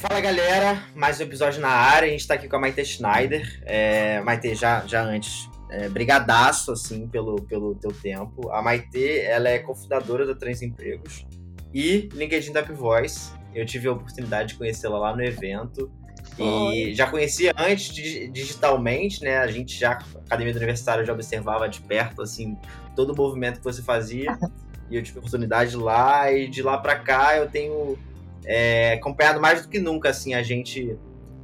Fala galera, mais um episódio na área. A gente tá aqui com a Maite Schneider. É, Maite, já, já antes, é, brigadaço assim pelo, pelo teu tempo. A Maite, ela é cofundadora da Transempregos e LinkedIn Tap Voice. Eu tive a oportunidade de conhecê-la lá no evento. E já conhecia antes digitalmente, né? A gente já, a Academia do Universitário, já observava de perto, assim, todo o movimento que você fazia. e eu tive a oportunidade lá, e de lá para cá eu tenho é, acompanhado mais do que nunca, assim, a gente.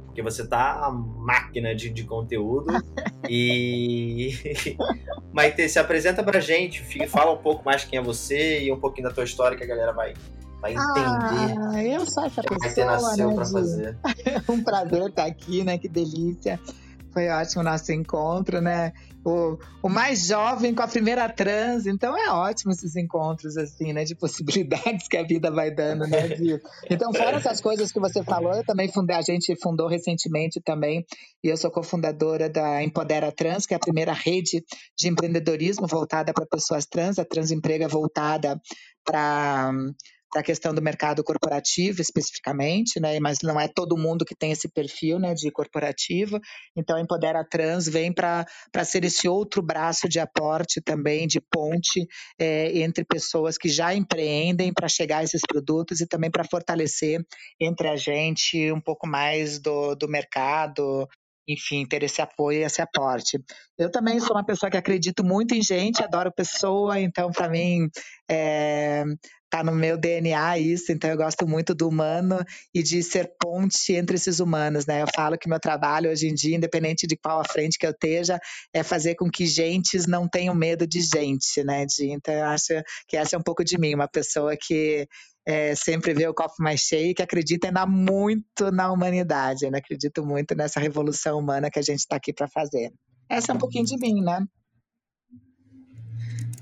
Porque você tá a máquina de, de conteúdo. e. Maite, se apresenta pra gente, fala um pouco mais quem é você e um pouquinho da tua história que a galera vai, vai entender. Ah, eu sou essa pessoa. Nasceu né, pra fazer. um prazer estar aqui, né? Que delícia. Foi ótimo o nosso encontro, né? O, o mais jovem com a primeira trans, então é ótimo esses encontros, assim, né? De possibilidades que a vida vai dando, né? De... Então, fora essas coisas que você falou, eu também fundei, a gente fundou recentemente também, e eu sou cofundadora da Empodera Trans, que é a primeira rede de empreendedorismo voltada para pessoas trans, a Transemprega voltada para para a questão do mercado corporativo especificamente, né? Mas não é todo mundo que tem esse perfil, né, de corporativo. Então a Empodera Trans vem para ser esse outro braço de aporte também, de ponte é, entre pessoas que já empreendem para chegar a esses produtos e também para fortalecer entre a gente um pouco mais do, do mercado, enfim, ter esse apoio e esse aporte. Eu também sou uma pessoa que acredito muito em gente, adoro pessoa, então para mim é, tá no meu DNA isso, então eu gosto muito do humano e de ser ponte entre esses humanos, né? Eu falo que meu trabalho hoje em dia, independente de qual a frente que eu esteja, é fazer com que gentes não tenham medo de gente, né? De, então eu acho que essa é um pouco de mim, uma pessoa que é, sempre vê o copo mais cheio e que acredita na, muito na humanidade, né? acredito muito nessa revolução humana que a gente está aqui para fazer. Essa é um pouquinho de mim, né?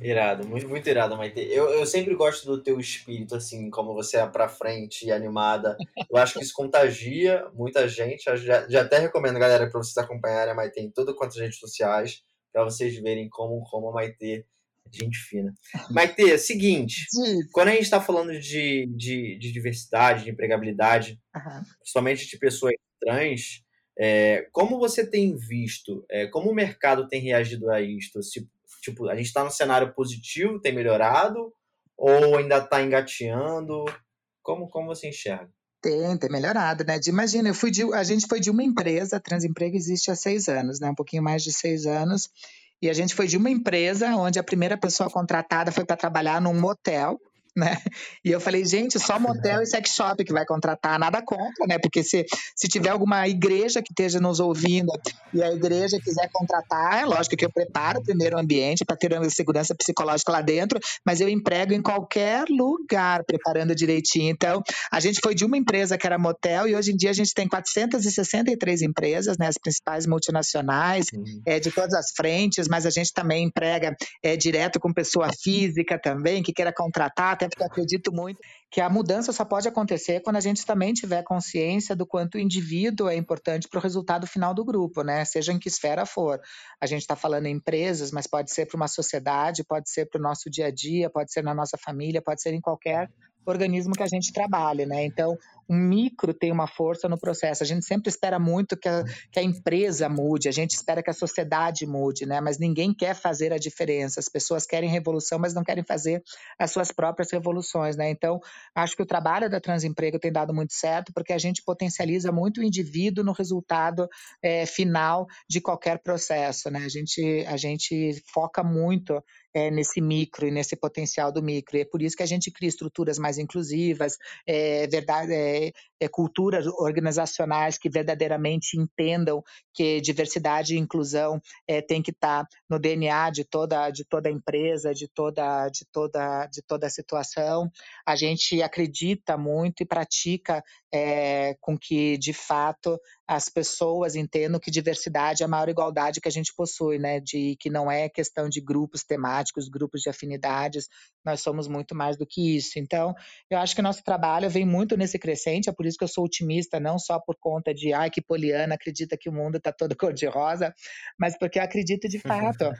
Irado, muito, muito irado, Maite. Eu, eu sempre gosto do teu espírito, assim, como você é pra frente e animada. Eu acho que isso contagia muita gente. Já, já até recomendo, galera, para vocês acompanharem a Maite em todo quanto redes sociais, para vocês verem como, como a Maite é gente fina. Maite, é seguinte, Sim. quando a gente está falando de, de, de, diversidade, de empregabilidade, uhum. principalmente de pessoas trans, é, como você tem visto, é, como o mercado tem reagido a isto? Se, Tipo, a gente está no cenário positivo, tem melhorado? Ou ainda está engateando? Como, como você enxerga? Tem, tem melhorado, né? De, imagina, eu fui de, a gente foi de uma empresa, a Transemprego existe há seis anos, né? Um pouquinho mais de seis anos. E a gente foi de uma empresa onde a primeira pessoa contratada foi para trabalhar num motel, né? E eu falei, gente, só motel e sex shop que vai contratar, nada contra, né? Porque se, se tiver alguma igreja que esteja nos ouvindo e a igreja quiser contratar, é lógico que eu preparo primeiro o ambiente para ter uma segurança psicológica lá dentro, mas eu emprego em qualquer lugar, preparando direitinho. Então, a gente foi de uma empresa que era motel e hoje em dia a gente tem 463 empresas, né? As principais multinacionais, uhum. é, de todas as frentes, mas a gente também emprega é, direto com pessoa física também, que queira contratar, até porque acredito muito que a mudança só pode acontecer quando a gente também tiver consciência do quanto o indivíduo é importante para o resultado final do grupo, né? Seja em que esfera for. A gente está falando em empresas, mas pode ser para uma sociedade, pode ser para o nosso dia a dia, pode ser na nossa família, pode ser em qualquer organismo que a gente trabalha, né? Então, o micro tem uma força no processo. A gente sempre espera muito que a, que a, empresa mude, a gente espera que a sociedade mude, né? Mas ninguém quer fazer a diferença. As pessoas querem revolução, mas não querem fazer as suas próprias revoluções, né? Então, acho que o trabalho da Transemprego tem dado muito certo, porque a gente potencializa muito o indivíduo no resultado é, final de qualquer processo, né? A gente, a gente foca muito é, nesse micro e nesse potencial do micro. E é por isso que a gente cria estruturas mais inclusivas, é, verdade, é, é, culturas organizacionais que verdadeiramente entendam que diversidade e inclusão é, tem que estar tá no DNA de toda, de toda empresa, de toda, de, toda, de toda situação. A gente acredita muito e pratica é, com que, de fato, as pessoas entendam que diversidade é a maior igualdade que a gente possui, né? De que não é questão de grupos temáticos, grupos de afinidades, nós somos muito mais do que isso. Então, eu acho que nosso trabalho vem muito nesse crescente, é por isso que eu sou otimista, não só por conta de, ai, que poliana, acredita que o mundo está todo cor-de-rosa, mas porque eu acredito de fato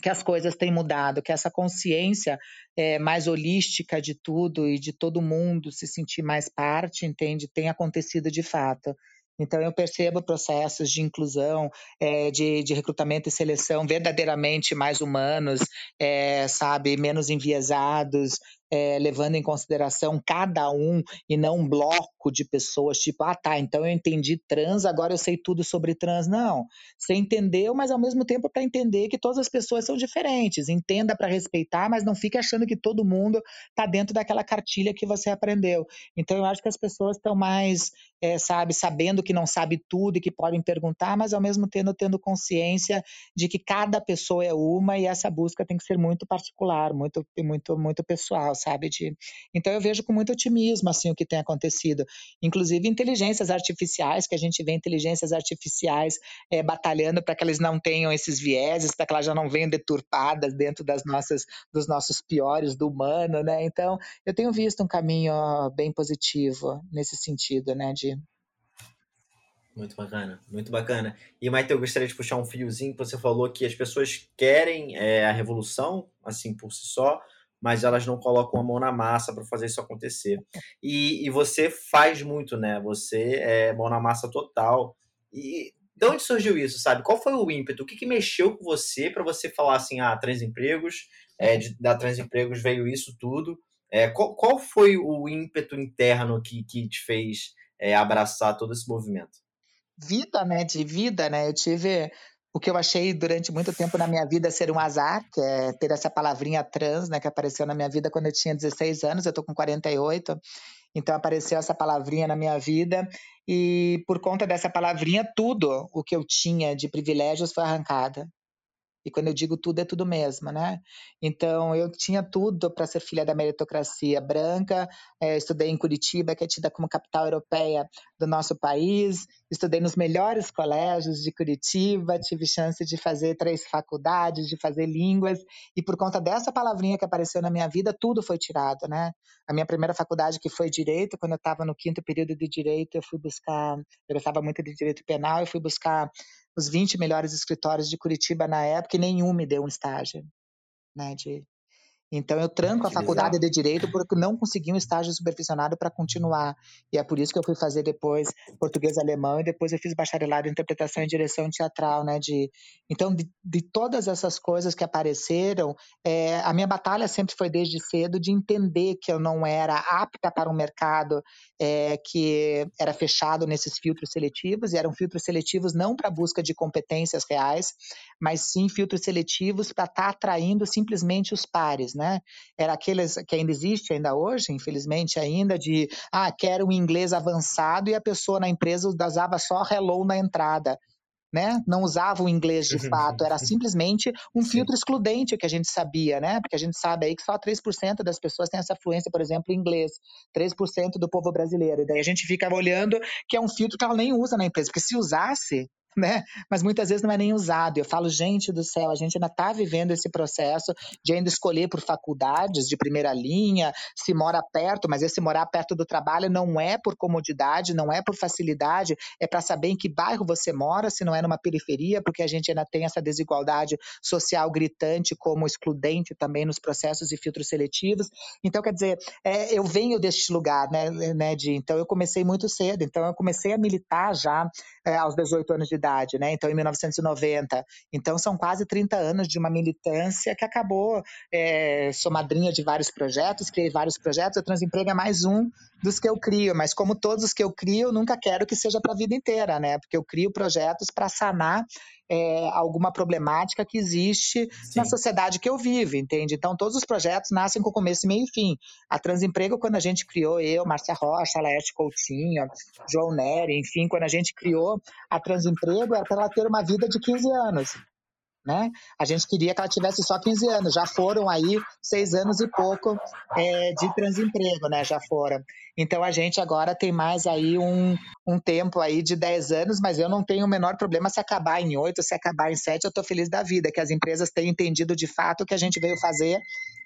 que as coisas têm mudado, que essa consciência é, mais holística de tudo e de todo mundo se sentir mais parte, entende? Tem acontecido de fato. Então, eu percebo processos de inclusão, é, de, de, recrutamento e seleção verdadeiramente mais humanos, é, sabe, menos enviesados, é, levando em consideração cada um e não um bloco de pessoas, tipo, ah, tá, então eu entendi trans, agora eu sei tudo sobre trans. Não. Você entendeu, mas ao mesmo tempo para entender que todas as pessoas são diferentes. Entenda para respeitar, mas não fique achando que todo mundo está dentro daquela cartilha que você aprendeu. Então eu acho que as pessoas estão mais, é, sabe, sabendo que não sabe tudo e que podem perguntar, mas ao mesmo tempo tendo consciência de que cada pessoa é uma e essa busca tem que ser muito particular, muito, muito, muito pessoal sabe? De... Então eu vejo com muito otimismo assim o que tem acontecido. Inclusive inteligências artificiais, que a gente vê inteligências artificiais é, batalhando para que elas não tenham esses vieses, para que elas já não venham deturpadas dentro das nossas, dos nossos piores do humano, né? Então eu tenho visto um caminho bem positivo nesse sentido, né? De muito bacana, muito bacana. E, Maite, eu gostaria de puxar um fiozinho você falou que as pessoas querem é, a revolução, assim, por si só, mas elas não colocam a mão na massa para fazer isso acontecer. E, e, você faz muito, né? Você é mão na massa total. E de onde surgiu isso, sabe? Qual foi o ímpeto? O que, que mexeu com você para você falar assim, ah, Transempregos, é, de, da Transempregos veio isso tudo? É, qual, qual foi o ímpeto interno que, que te fez é, abraçar todo esse movimento? Vida, né? De vida, né? Eu tive o que eu achei durante muito tempo na minha vida ser um azar, que é ter essa palavrinha trans, né, que apareceu na minha vida quando eu tinha 16 anos, eu tô com 48. Então apareceu essa palavrinha na minha vida e por conta dessa palavrinha tudo o que eu tinha de privilégios foi arrancado. E quando eu digo tudo, é tudo mesmo, né? Então, eu tinha tudo para ser filha da meritocracia branca. É, estudei em Curitiba, que é tida como capital europeia do nosso país. Estudei nos melhores colégios de Curitiba. Tive chance de fazer três faculdades, de fazer línguas. E por conta dessa palavrinha que apareceu na minha vida, tudo foi tirado, né? A minha primeira faculdade, que foi Direito, quando eu estava no quinto período de Direito, eu fui buscar... Eu gostava muito de Direito Penal, eu fui buscar os 20 melhores escritórios de Curitiba na época e nenhum me deu um estágio, né, de então eu tranco a faculdade de direito porque não consegui um estágio supervisionado para continuar. E é por isso que eu fui fazer depois português alemão e depois eu fiz bacharelado em interpretação e direção teatral, né? De então de, de todas essas coisas que apareceram, é, a minha batalha sempre foi desde cedo de entender que eu não era apta para um mercado é, que era fechado nesses filtros seletivos e eram filtros seletivos não para busca de competências reais, mas sim filtros seletivos para estar tá atraindo simplesmente os pares né? Era aqueles que ainda existe ainda hoje, infelizmente ainda, de ah, quero um inglês avançado e a pessoa na empresa usava só hello na entrada. Né? Não usava o inglês de uhum. fato, era simplesmente um filtro excludente que a gente sabia, né? Porque a gente sabe aí que só 3% das pessoas têm essa fluência, por exemplo, em inglês, 3% do povo brasileiro. E daí a gente fica olhando que é um filtro que ela nem usa na empresa, porque se usasse, né? Mas muitas vezes não é nem usado. Eu falo, gente do céu, a gente ainda está vivendo esse processo de ainda escolher por faculdades de primeira linha, se mora perto, mas esse morar perto do trabalho não é por comodidade, não é por facilidade, é para saber em que bairro você mora, se não é numa periferia, porque a gente ainda tem essa desigualdade social gritante como excludente também nos processos e filtros seletivos. Então, quer dizer, é, eu venho deste lugar, né, né, de, então eu comecei muito cedo, então eu comecei a militar já é, aos 18 anos de idade né? Então, em 1990. Então, são quase 30 anos de uma militância que acabou. É, sou madrinha de vários projetos, criei vários projetos. O Transemprego é mais um dos que eu crio, mas como todos os que eu crio, eu nunca quero que seja para a vida inteira, né? Porque eu crio projetos para sanar é, alguma problemática que existe Sim. na sociedade que eu vivo, entende? Então, todos os projetos nascem com começo, meio e fim. A Transemprego, quando a gente criou, eu, Márcia Rocha, Laerte Coutinho, João Nery, enfim, quando a gente criou a Transemprego, era para ela ter uma vida de 15 anos. Né? A gente queria que ela tivesse só 15 anos, já foram aí seis anos e pouco é, de transemprego, né? Já foram. Então a gente agora tem mais aí um, um tempo aí de 10 anos, mas eu não tenho o menor problema se acabar em 8, se acabar em 7, eu estou feliz da vida, que as empresas tenham entendido de fato o que a gente veio fazer,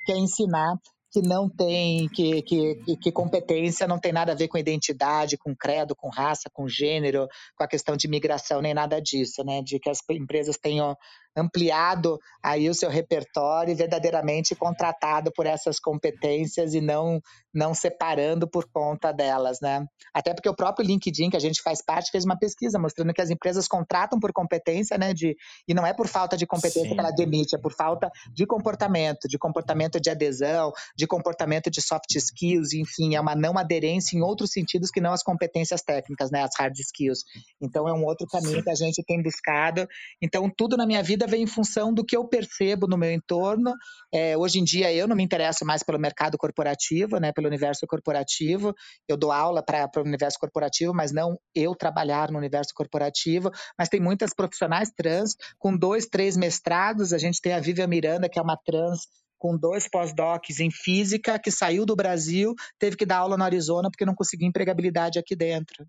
que é ensinar que não tem, que, que, que competência não tem nada a ver com identidade, com credo, com raça, com gênero, com a questão de migração, nem nada disso, né? De que as empresas tenham ampliado aí o seu repertório e verdadeiramente contratado por essas competências e não não separando por conta delas, né? Até porque o próprio LinkedIn que a gente faz parte fez uma pesquisa mostrando que as empresas contratam por competência, né? De, e não é por falta de competência Sim. que ela demite, é por falta de comportamento, de comportamento de adesão, de comportamento de soft skills, enfim, é uma não aderência em outros sentidos que não as competências técnicas, né? As hard skills. Então é um outro caminho Sim. que a gente tem buscado. Então tudo na minha vida vem em função do que eu percebo no meu entorno. É, hoje em dia eu não me interesso mais pelo mercado corporativo, né? pelo universo corporativo. Eu dou aula para o universo corporativo, mas não eu trabalhar no universo corporativo. Mas tem muitas profissionais trans com dois, três mestrados. A gente tem a Vivian Miranda, que é uma trans com dois pós-docs em física, que saiu do Brasil, teve que dar aula no Arizona porque não conseguia empregabilidade aqui dentro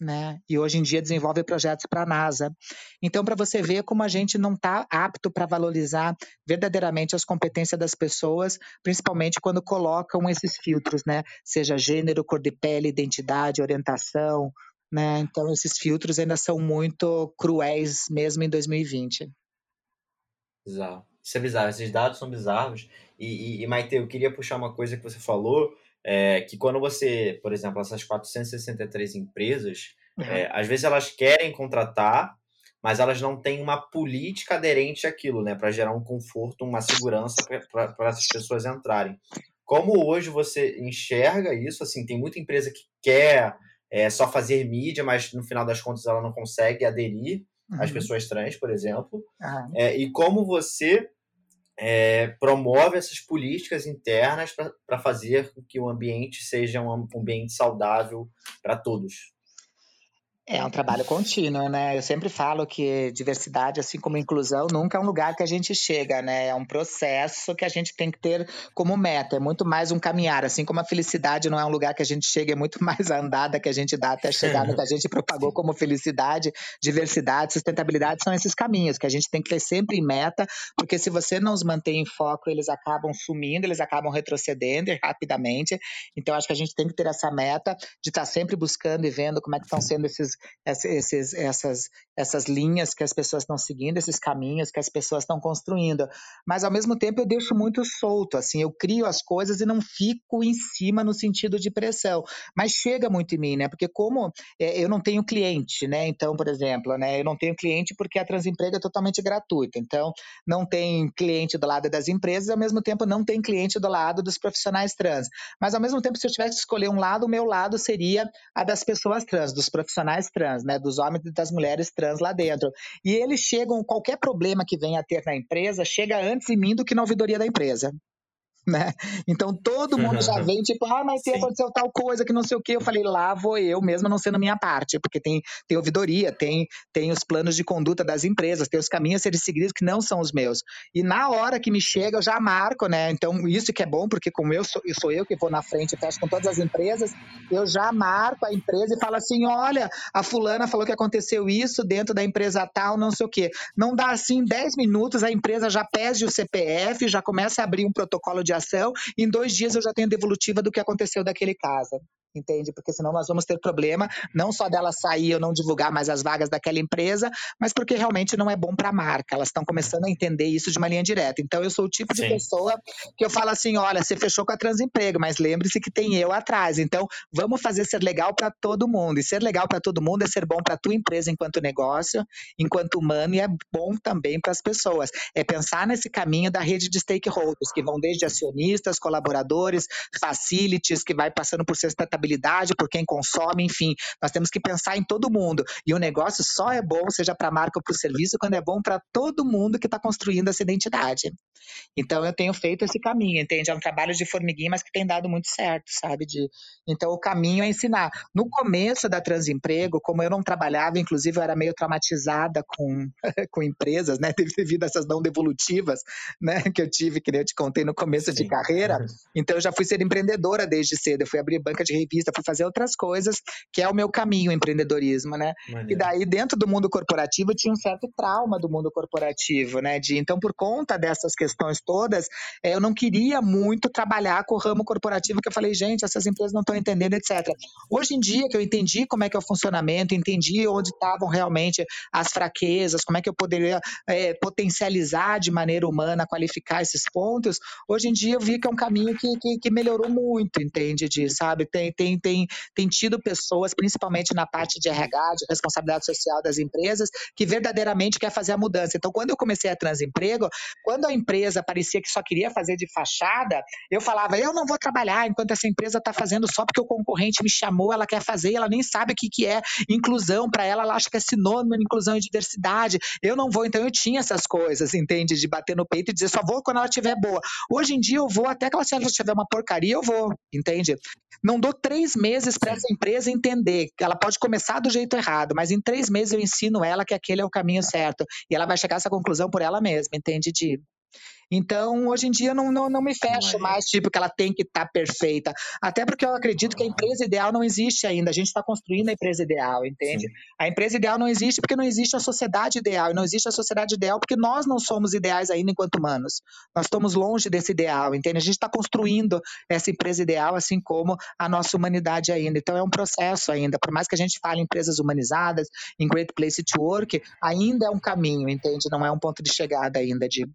né? E hoje em dia desenvolve projetos para a NASA. Então, para você ver como a gente não está apto para valorizar verdadeiramente as competências das pessoas, principalmente quando colocam esses filtros, né? Seja gênero, cor de pele, identidade, orientação, né? Então, esses filtros ainda são muito cruéis mesmo em 2020. Bizarro. Isso é bizarro. Esses dados são bizarros. E, e, e Maite, eu queria puxar uma coisa que você falou é, que quando você, por exemplo, essas 463 empresas, uhum. é, às vezes elas querem contratar, mas elas não têm uma política aderente àquilo, né, para gerar um conforto, uma segurança para essas pessoas entrarem. Como hoje você enxerga isso? Assim, tem muita empresa que quer é, só fazer mídia, mas no final das contas ela não consegue aderir uhum. às pessoas trans, por exemplo. Uhum. e como você é, promove essas políticas internas para fazer com que o ambiente seja um ambiente saudável para todos. É um trabalho contínuo, né? Eu sempre falo que diversidade, assim como inclusão, nunca é um lugar que a gente chega, né? É um processo que a gente tem que ter como meta. É muito mais um caminhar, assim como a felicidade não é um lugar que a gente chega, é muito mais a andada que a gente dá até chegar no que a gente propagou como felicidade, diversidade, sustentabilidade, são esses caminhos que a gente tem que ter sempre em meta, porque se você não os mantém em foco, eles acabam sumindo, eles acabam retrocedendo rapidamente. Então, acho que a gente tem que ter essa meta de estar sempre buscando e vendo como é que estão sendo esses esses, essas, essas linhas que as pessoas estão seguindo, esses caminhos que as pessoas estão construindo. Mas, ao mesmo tempo, eu deixo muito solto, assim, eu crio as coisas e não fico em cima no sentido de pressão. Mas chega muito em mim, né? Porque como é, eu não tenho cliente, né? Então, por exemplo, né? Eu não tenho cliente porque a Transemprego é totalmente gratuita. Então, não tem cliente do lado das empresas, ao mesmo tempo não tem cliente do lado dos profissionais trans. Mas, ao mesmo tempo, se eu tivesse que escolher um lado, o meu lado seria a das pessoas trans, dos profissionais trans, né, dos homens e das mulheres trans lá dentro. E eles chegam, qualquer problema que venha a ter na empresa, chega antes em mim do que na ouvidoria da empresa né? Então todo mundo já vem tipo, ah, mas se aconteceu tal coisa que não sei o que, eu falei, lá vou eu mesmo não sendo minha parte, porque tem, tem ouvidoria, tem, tem os planos de conduta das empresas, tem os caminhos a serem seguidos que não são os meus. E na hora que me chega, eu já marco, né? Então isso que é bom, porque como eu sou, eu sou eu que vou na frente e fecho com todas as empresas, eu já marco a empresa e falo assim, olha, a fulana falou que aconteceu isso dentro da empresa tal, não sei o que. Não dá assim 10 minutos, a empresa já pede o CPF, já começa a abrir um protocolo de ação, em dois dias eu já tenho devolutiva do que aconteceu daquele caso entende? Porque senão nós vamos ter problema, não só dela sair ou não divulgar mais as vagas daquela empresa, mas porque realmente não é bom para a marca. Elas estão começando a entender isso de uma linha direta. Então eu sou o tipo de Sim. pessoa que eu falo assim, olha, você fechou com a Transemprego, mas lembre-se que tem eu atrás. Então vamos fazer ser legal para todo mundo. E ser legal para todo mundo é ser bom para tua empresa enquanto negócio, enquanto humano e é bom também para as pessoas. É pensar nesse caminho da rede de stakeholders, que vão desde acionistas, colaboradores, facilities, que vai passando por sustentabilidade rentabilidade por quem consome, enfim, nós temos que pensar em todo mundo. E o negócio só é bom, seja para a marca ou para o serviço, quando é bom para todo mundo que está construindo essa identidade. Então eu tenho feito esse caminho, entende? É um trabalho de formiguinha, mas que tem dado muito certo, sabe? De... Então o caminho é ensinar. No começo da Transemprego, como eu não trabalhava, inclusive eu era meio traumatizada com, com empresas, né? Devido a essas não devolutivas, né? Que eu tive, que eu te contei no começo Sim. de carreira. Então eu já fui ser empreendedora desde cedo. Eu fui abrir banca de revista, fui fazer outras coisas, que é o meu caminho, o empreendedorismo, né? Maneiro. E daí, dentro do mundo corporativo, tinha um certo trauma do mundo corporativo, né? De, então, por conta dessas questões todas, eh, eu não queria muito trabalhar com o ramo corporativo, que eu falei, gente, essas empresas não estão entendendo, etc. Hoje em dia, que eu entendi como é que é o funcionamento, entendi onde estavam realmente as fraquezas, como é que eu poderia é, potencializar de maneira humana, qualificar esses pontos, hoje em dia eu vi que é um caminho que, que, que melhorou muito, entende, de, sabe? Tem, tem, tem, tem tido pessoas, principalmente na parte de RH, de responsabilidade social das empresas, que verdadeiramente quer fazer a mudança. Então, quando eu comecei a transemprego, quando a empresa parecia que só queria fazer de fachada, eu falava, eu não vou trabalhar enquanto essa empresa está fazendo só porque o concorrente me chamou, ela quer fazer, ela nem sabe o que, que é inclusão para ela, ela acha que é sinônimo de inclusão e diversidade. Eu não vou, então eu tinha essas coisas, entende? De bater no peito e dizer só vou quando ela estiver boa. Hoje em dia eu vou até que ela tiver uma porcaria, eu vou, entende? Não dou três meses para essa empresa entender que ela pode começar do jeito errado, mas em três meses eu ensino ela que aquele é o caminho certo. E ela vai chegar a essa conclusão por ela mesma, entende, Di? Então, hoje em dia, não, não, não me fecho é. mais, tipo, que ela tem que estar tá perfeita. Até porque eu acredito que a empresa ideal não existe ainda. A gente está construindo a empresa ideal, entende? Sim. A empresa ideal não existe porque não existe a sociedade ideal. E não existe a sociedade ideal porque nós não somos ideais ainda enquanto humanos. Nós estamos longe desse ideal, entende? A gente está construindo essa empresa ideal, assim como a nossa humanidade ainda. Então, é um processo ainda. Por mais que a gente fale em empresas humanizadas, em Great Place to Work, ainda é um caminho, entende? Não é um ponto de chegada ainda, de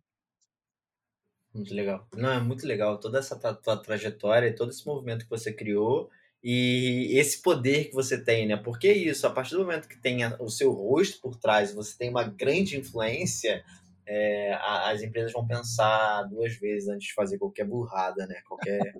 muito legal. Não, é muito legal toda essa tua trajetória, todo esse movimento que você criou e esse poder que você tem, né? Porque isso, a partir do momento que tem o seu rosto por trás, você tem uma grande influência, é, as empresas vão pensar duas vezes antes de fazer qualquer burrada, né? Qualquer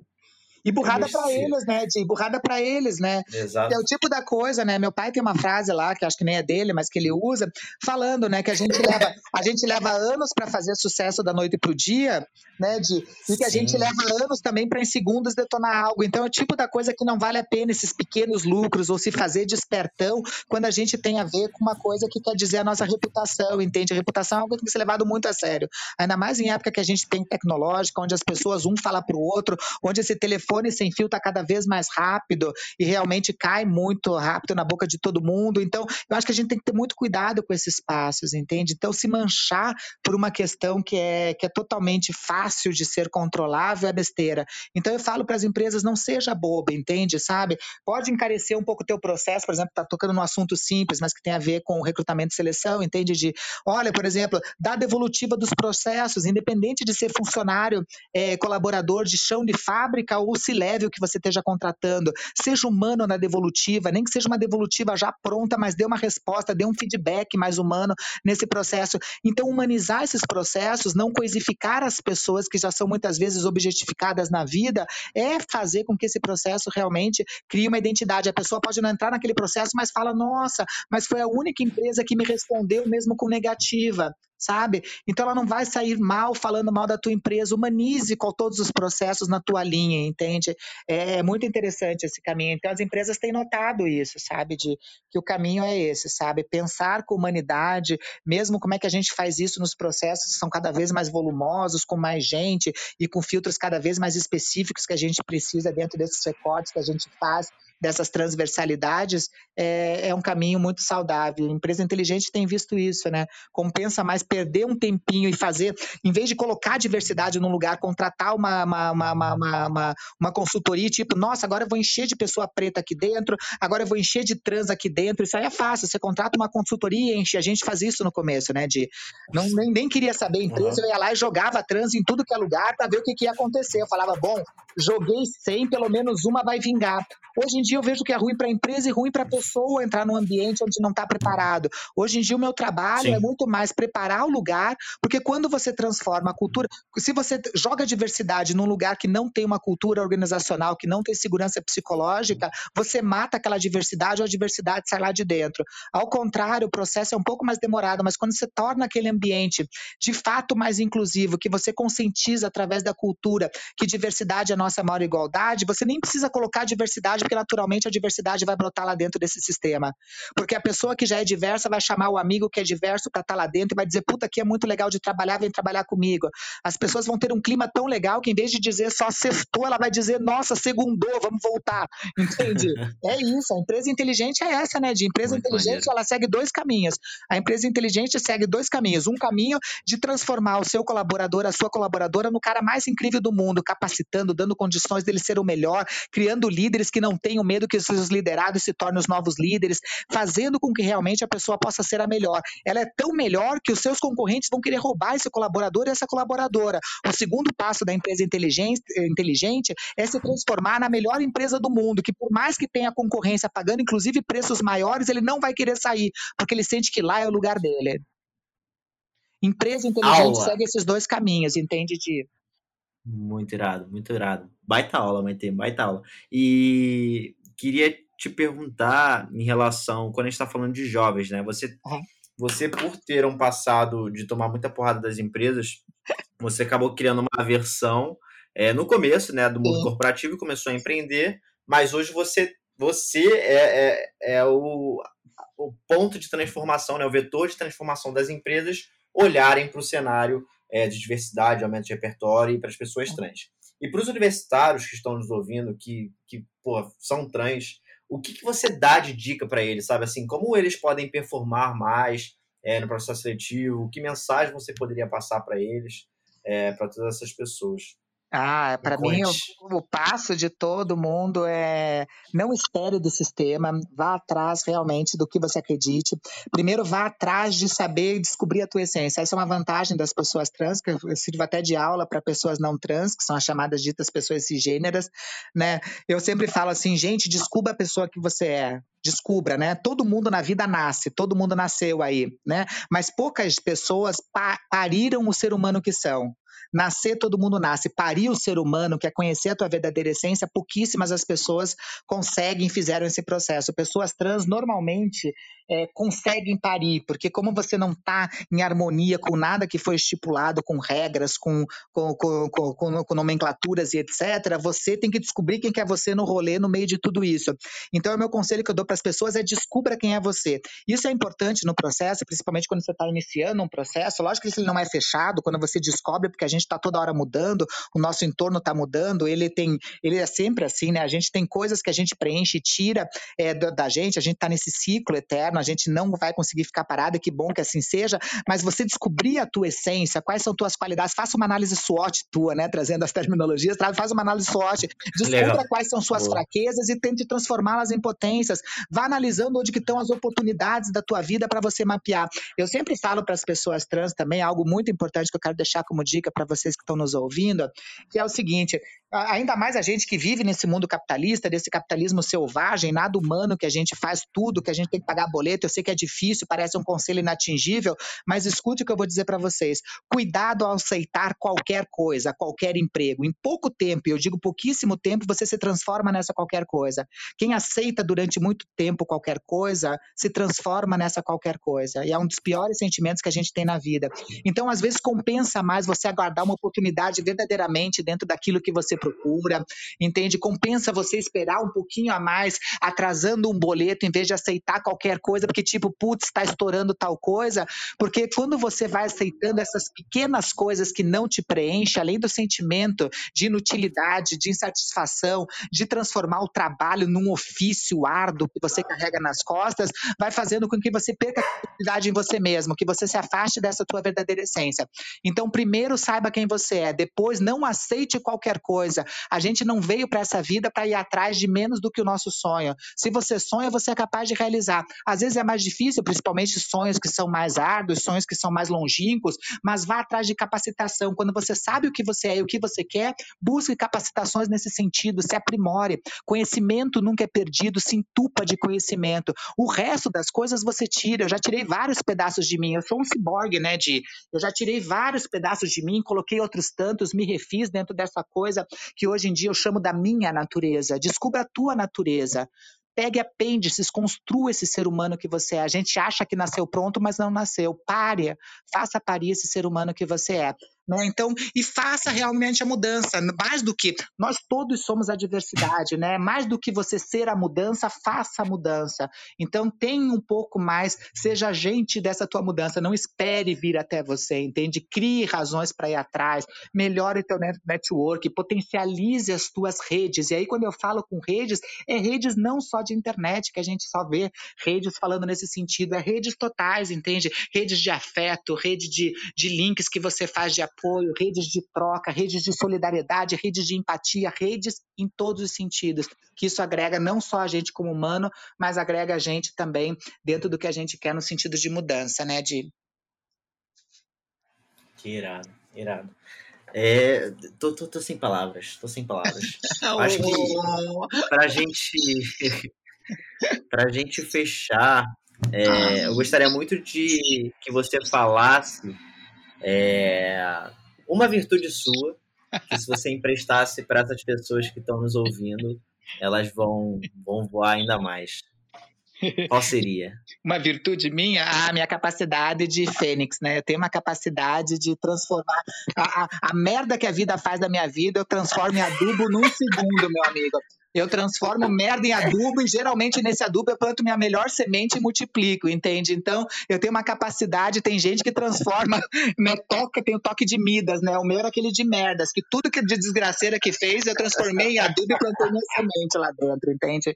e burrada para eles, né, de burrada para eles, né? Exato. É o tipo da coisa, né? Meu pai tem uma frase lá que acho que nem é dele, mas que ele usa, falando, né, que a gente leva, a gente leva anos para fazer sucesso da noite pro dia, né, de e que a gente leva anos também para em segundos detonar algo. Então é o tipo da coisa que não vale a pena esses pequenos lucros ou se fazer despertão quando a gente tem a ver com uma coisa que quer dizer a nossa reputação, entende? A reputação é algo que tem que ser levado muito a sério. Ainda mais em época que a gente tem tecnológica, onde as pessoas um fala pro outro, onde esse telefone telefone sem fio está cada vez mais rápido e realmente cai muito rápido na boca de todo mundo. Então, eu acho que a gente tem que ter muito cuidado com esses passos, entende? Então, se manchar por uma questão que é, que é totalmente fácil de ser controlável é besteira. Então, eu falo para as empresas, não seja boba, entende? Sabe? Pode encarecer um pouco o teu processo, por exemplo, está tocando num assunto simples, mas que tem a ver com recrutamento e seleção, entende? De, olha, por exemplo, da devolutiva dos processos, independente de ser funcionário, é, colaborador de chão de fábrica ou se leve o que você esteja contratando, seja humano na devolutiva, nem que seja uma devolutiva já pronta, mas dê uma resposta, dê um feedback mais humano nesse processo. Então, humanizar esses processos, não coisificar as pessoas que já são muitas vezes objetificadas na vida, é fazer com que esse processo realmente crie uma identidade. A pessoa pode não entrar naquele processo, mas fala: nossa, mas foi a única empresa que me respondeu mesmo com negativa sabe? Então ela não vai sair mal falando mal da tua empresa, humanize com todos os processos na tua linha, entende? É, é muito interessante esse caminho. Então as empresas têm notado isso, sabe? De que o caminho é esse, sabe? Pensar com humanidade, mesmo como é que a gente faz isso nos processos que são cada vez mais volumosos, com mais gente e com filtros cada vez mais específicos que a gente precisa dentro desses recortes que a gente faz dessas transversalidades é, é, um caminho muito saudável. A empresa inteligente tem visto isso, né? Compensa mais perder um tempinho e fazer, em vez de colocar diversidade num lugar, contratar uma, uma, uma, uma, uma, consultoria, tipo, nossa, agora eu vou encher de pessoa preta aqui dentro, agora eu vou encher de trans aqui dentro. Isso aí é fácil. Você contrata uma consultoria e enche. A gente faz isso no começo, né? De não, nem, nem queria saber a empresa, uhum. eu ia lá e jogava trans em tudo que é lugar para ver o que, que ia acontecer. Eu falava, bom, joguei 100, pelo menos uma vai vingar. Hoje em dia eu vejo que é ruim para a empresa e ruim para a pessoa entrar num ambiente onde não está preparado. Hoje em dia o meu trabalho Sim. é muito mais preparar o lugar, porque quando você transforma a cultura, se você joga diversidade num lugar que não tem uma cultura organizacional, que não tem segurança psicológica, você mata aquela diversidade ou a diversidade sai lá de dentro. Ao contrário, o processo é um pouco mais demorado, mas quando você torna aquele ambiente de fato mais inclusivo, que você conscientiza através da cultura que diversidade é a nossa maior igualdade, você nem precisa colocar diversidade, porque naturalmente a diversidade vai brotar lá dentro desse sistema. Porque a pessoa que já é diversa vai chamar o amigo que é diverso para estar tá lá dentro e vai dizer: puta, aqui é muito legal de trabalhar, vem trabalhar comigo. As pessoas vão ter um clima tão legal que em vez de dizer só sextou, ela vai dizer, nossa, segundou, vamos voltar. Entende? é isso, a empresa inteligente é essa, né? De empresa muito inteligente, maneiro. ela segue dois caminhos. A empresa inteligente segue dois caminhos. Um caminho de transformar o seu colaborador, a sua colaboradora, no cara mais incrível do mundo, capacitando, dando condições dele ser o melhor, criando líderes que não tenham medo que seus liderados se tornem os novos líderes, fazendo com que realmente a pessoa possa ser a melhor. Ela é tão melhor que os seus concorrentes vão querer roubar esse colaborador e essa colaboradora. O segundo passo da empresa inteligente, inteligente é se transformar na melhor empresa do mundo, que por mais que tenha concorrência pagando inclusive preços maiores, ele não vai querer sair, porque ele sente que lá é o lugar dele. Empresa inteligente aula. segue esses dois caminhos, entende, Di? Muito irado, muito irado. Baita aula, Maite, baita aula. E queria te perguntar em relação, quando a gente está falando de jovens, né? Você, uhum. Você, por ter um passado de tomar muita porrada das empresas, você acabou criando uma aversão é, no começo, né, do mundo Sim. corporativo e começou a empreender, mas hoje você, você é, é, é o, o ponto de transformação, né, o vetor de transformação das empresas olharem para o cenário é, de diversidade, aumento de repertório e para as pessoas trans. E para os universitários que estão nos ouvindo, que, que pô, são trans, o que, que você dá de dica para eles, sabe? Assim, como eles podem performar mais é, no processo seletivo? Que mensagem você poderia passar para eles, é, para todas essas pessoas? Ah, para mim o, o, passo de todo mundo é não espere do sistema, vá atrás realmente do que você acredite. Primeiro vá atrás de saber e descobrir a tua essência. Essa é uma vantagem das pessoas trans, que eu sirvo até de aula para pessoas não trans, que são as chamadas ditas pessoas cisgêneras, né? Eu sempre falo assim, gente, descubra a pessoa que você é. Descubra, né? Todo mundo na vida nasce, todo mundo nasceu aí, né? Mas poucas pessoas pa pariram o ser humano que são. Nascer, todo mundo nasce. Parir o ser humano, que é conhecer a tua verdadeira essência, pouquíssimas as pessoas conseguem, fizeram esse processo. Pessoas trans normalmente é, conseguem parir, porque como você não está em harmonia com nada que foi estipulado, com regras, com, com, com, com, com nomenclaturas e etc., você tem que descobrir quem que é você no rolê, no meio de tudo isso. Então, o meu conselho que eu dou para as pessoas é descubra quem é você. Isso é importante no processo, principalmente quando você está iniciando um processo. Lógico que ele não é fechado, quando você descobre, porque a gente está toda hora mudando, o nosso entorno está mudando, ele tem, ele é sempre assim, né? A gente tem coisas que a gente preenche e tira é, da, da gente, a gente está nesse ciclo eterno, a gente não vai conseguir ficar parado, que bom que assim seja, mas você descobrir a tua essência, quais são tuas qualidades, faça uma análise SWOT tua, né? Trazendo as terminologias, faz uma análise SWOT, descubra Legal. quais são suas Boa. fraquezas e tente transformá-las em potências. Vá analisando onde que estão as oportunidades da tua vida para você mapear. Eu sempre falo para as pessoas trans também, algo muito importante que eu quero deixar como dica para vocês que estão nos ouvindo, que é o seguinte: ainda mais a gente que vive nesse mundo capitalista, desse capitalismo selvagem, nada humano, que a gente faz tudo, que a gente tem que pagar boleto. Eu sei que é difícil, parece um conselho inatingível, mas escute o que eu vou dizer para vocês. Cuidado ao aceitar qualquer coisa, qualquer emprego. Em pouco tempo, eu digo pouquíssimo tempo, você se transforma nessa qualquer coisa. Quem aceita durante muito tempo qualquer coisa, se transforma nessa qualquer coisa. E é um dos piores sentimentos que a gente tem na vida. Então, às vezes, compensa mais você aguardar uma oportunidade verdadeiramente dentro daquilo que você procura, entende? Compensa você esperar um pouquinho a mais, atrasando um boleto em vez de aceitar qualquer coisa, porque tipo, putz, está estourando tal coisa, porque quando você vai aceitando essas pequenas coisas que não te preenchem, além do sentimento de inutilidade, de insatisfação, de transformar o trabalho num ofício árduo que você carrega nas costas, vai fazendo com que você perca a credibilidade em você mesmo, que você se afaste dessa tua verdadeira essência. Então, primeiro saiba quem você é, depois não aceite qualquer coisa. A gente não veio para essa vida para ir atrás de menos do que o nosso sonho. Se você sonha, você é capaz de realizar. Às vezes é mais difícil, principalmente sonhos que são mais árduos, sonhos que são mais longínquos, mas vá atrás de capacitação. Quando você sabe o que você é e o que você quer, busque capacitações nesse sentido, se aprimore. Conhecimento nunca é perdido, se entupa de conhecimento. O resto das coisas você tira. Eu já tirei vários pedaços de mim. Eu sou um ciborgue, né, de eu já tirei vários pedaços de mim, coloquei outros tantos, me refiz dentro dessa coisa que hoje em dia eu chamo da minha natureza. Descubra a tua natureza. Pegue apêndices, construa esse ser humano que você é. A gente acha que nasceu pronto, mas não nasceu. Pare, faça parir esse ser humano que você é. Né? Então, e faça realmente a mudança. Mais do que nós todos somos a diversidade, né? Mais do que você ser a mudança, faça a mudança. Então, tenha um pouco mais, seja agente dessa tua mudança. Não espere vir até você, entende? Crie razões para ir atrás, melhore teu network, potencialize as tuas redes. E aí, quando eu falo com redes, é redes não só de internet que a gente só vê redes falando nesse sentido, é redes totais, entende? Redes de afeto, rede de, de links que você faz de apoio, redes de troca, redes de solidariedade, redes de empatia, redes em todos os sentidos. Que isso agrega não só a gente como humano, mas agrega a gente também dentro do que a gente quer no sentido de mudança, né, de Que irado, irado. É, tô, tô, tô sem palavras, tô sem palavras. Acho que pra gente pra gente fechar, é, eu gostaria muito de que você falasse é, uma virtude sua, que se você emprestasse para essas pessoas que estão nos ouvindo, elas vão, vão voar ainda mais. Qual seria? Uma virtude minha? A minha capacidade de fênix, né? Eu tenho uma capacidade de transformar. A, a, a merda que a vida faz da minha vida, eu transformo em adubo num segundo, meu amigo. Eu transformo merda em adubo e geralmente nesse adubo eu planto minha melhor semente e multiplico, entende? Então, eu tenho uma capacidade, tem gente que transforma, né, toca, tem o toque de Midas, né? O meu era aquele de merdas, que tudo que de desgraceira que fez, eu transformei em adubo e plantei minha semente lá dentro, entende?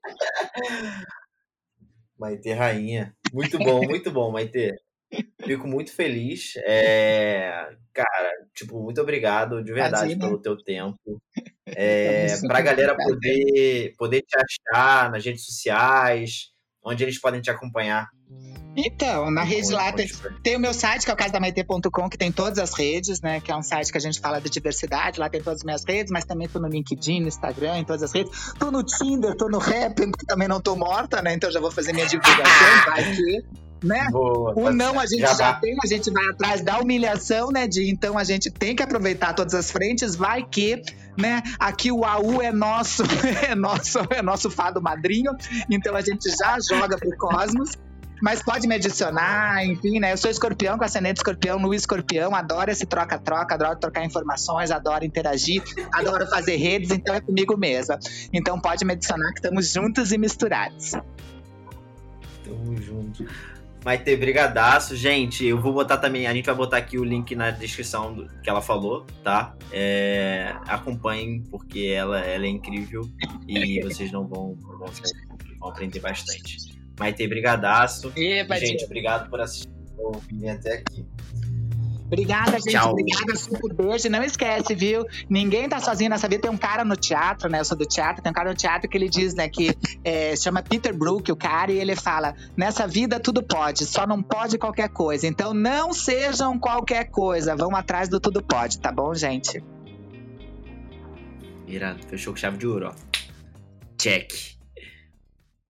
Maite Rainha. Muito bom, muito bom, Maite. Fico muito feliz. É, cara, tipo, muito obrigado de verdade Imagina. pelo teu tempo. É, para a galera poder, poder te achar nas redes sociais, onde eles podem te acompanhar. Então, na rede lá tem, tem, o meu site, que é o casadamaite.com, que tem todas as redes, né? Que é um site que a gente fala de diversidade. Lá tem todas as minhas redes, mas também tô no LinkedIn, no Instagram, em todas as redes. Tô no Tinder, tô no Rap, também não tô morta, né? Então já vou fazer minha divulgação, vai que né? Boa, o não a gente já, já tem, a gente vai atrás da humilhação, né, de então a gente tem que aproveitar todas as frentes, vai que, né, aqui o AU é nosso, é nosso, é nosso fado madrinho, então a gente já joga pro cosmos. Mas pode me adicionar, enfim, né? Eu sou escorpião com ascendente escorpião no escorpião, adoro esse troca-troca, adoro trocar informações, adoro interagir, adoro fazer redes, então é comigo mesma. Então pode me adicionar que estamos juntos e misturados. Tamo junto. Maite, brigadaço. Gente, eu vou botar também, a gente vai botar aqui o link na descrição do que ela falou, tá? É, acompanhem, porque ela, ela é incrível e vocês não vão, vão, vão aprender bastante. Maite, brigadaço. Epa, gente, obrigado por assistir vir até aqui. Obrigada, gente. Tchau. Obrigada, super beijo. Não esquece, viu? Ninguém tá sozinho nessa vida. Tem um cara no teatro, né? Eu sou do teatro. Tem um cara no teatro que ele diz, né? Que é, chama Peter Brook, o cara, e ele fala: nessa vida tudo pode, só não pode qualquer coisa. Então não sejam qualquer coisa. Vão atrás do tudo pode, tá bom, gente? Irado. Fechou com chave de ouro, ó. Check.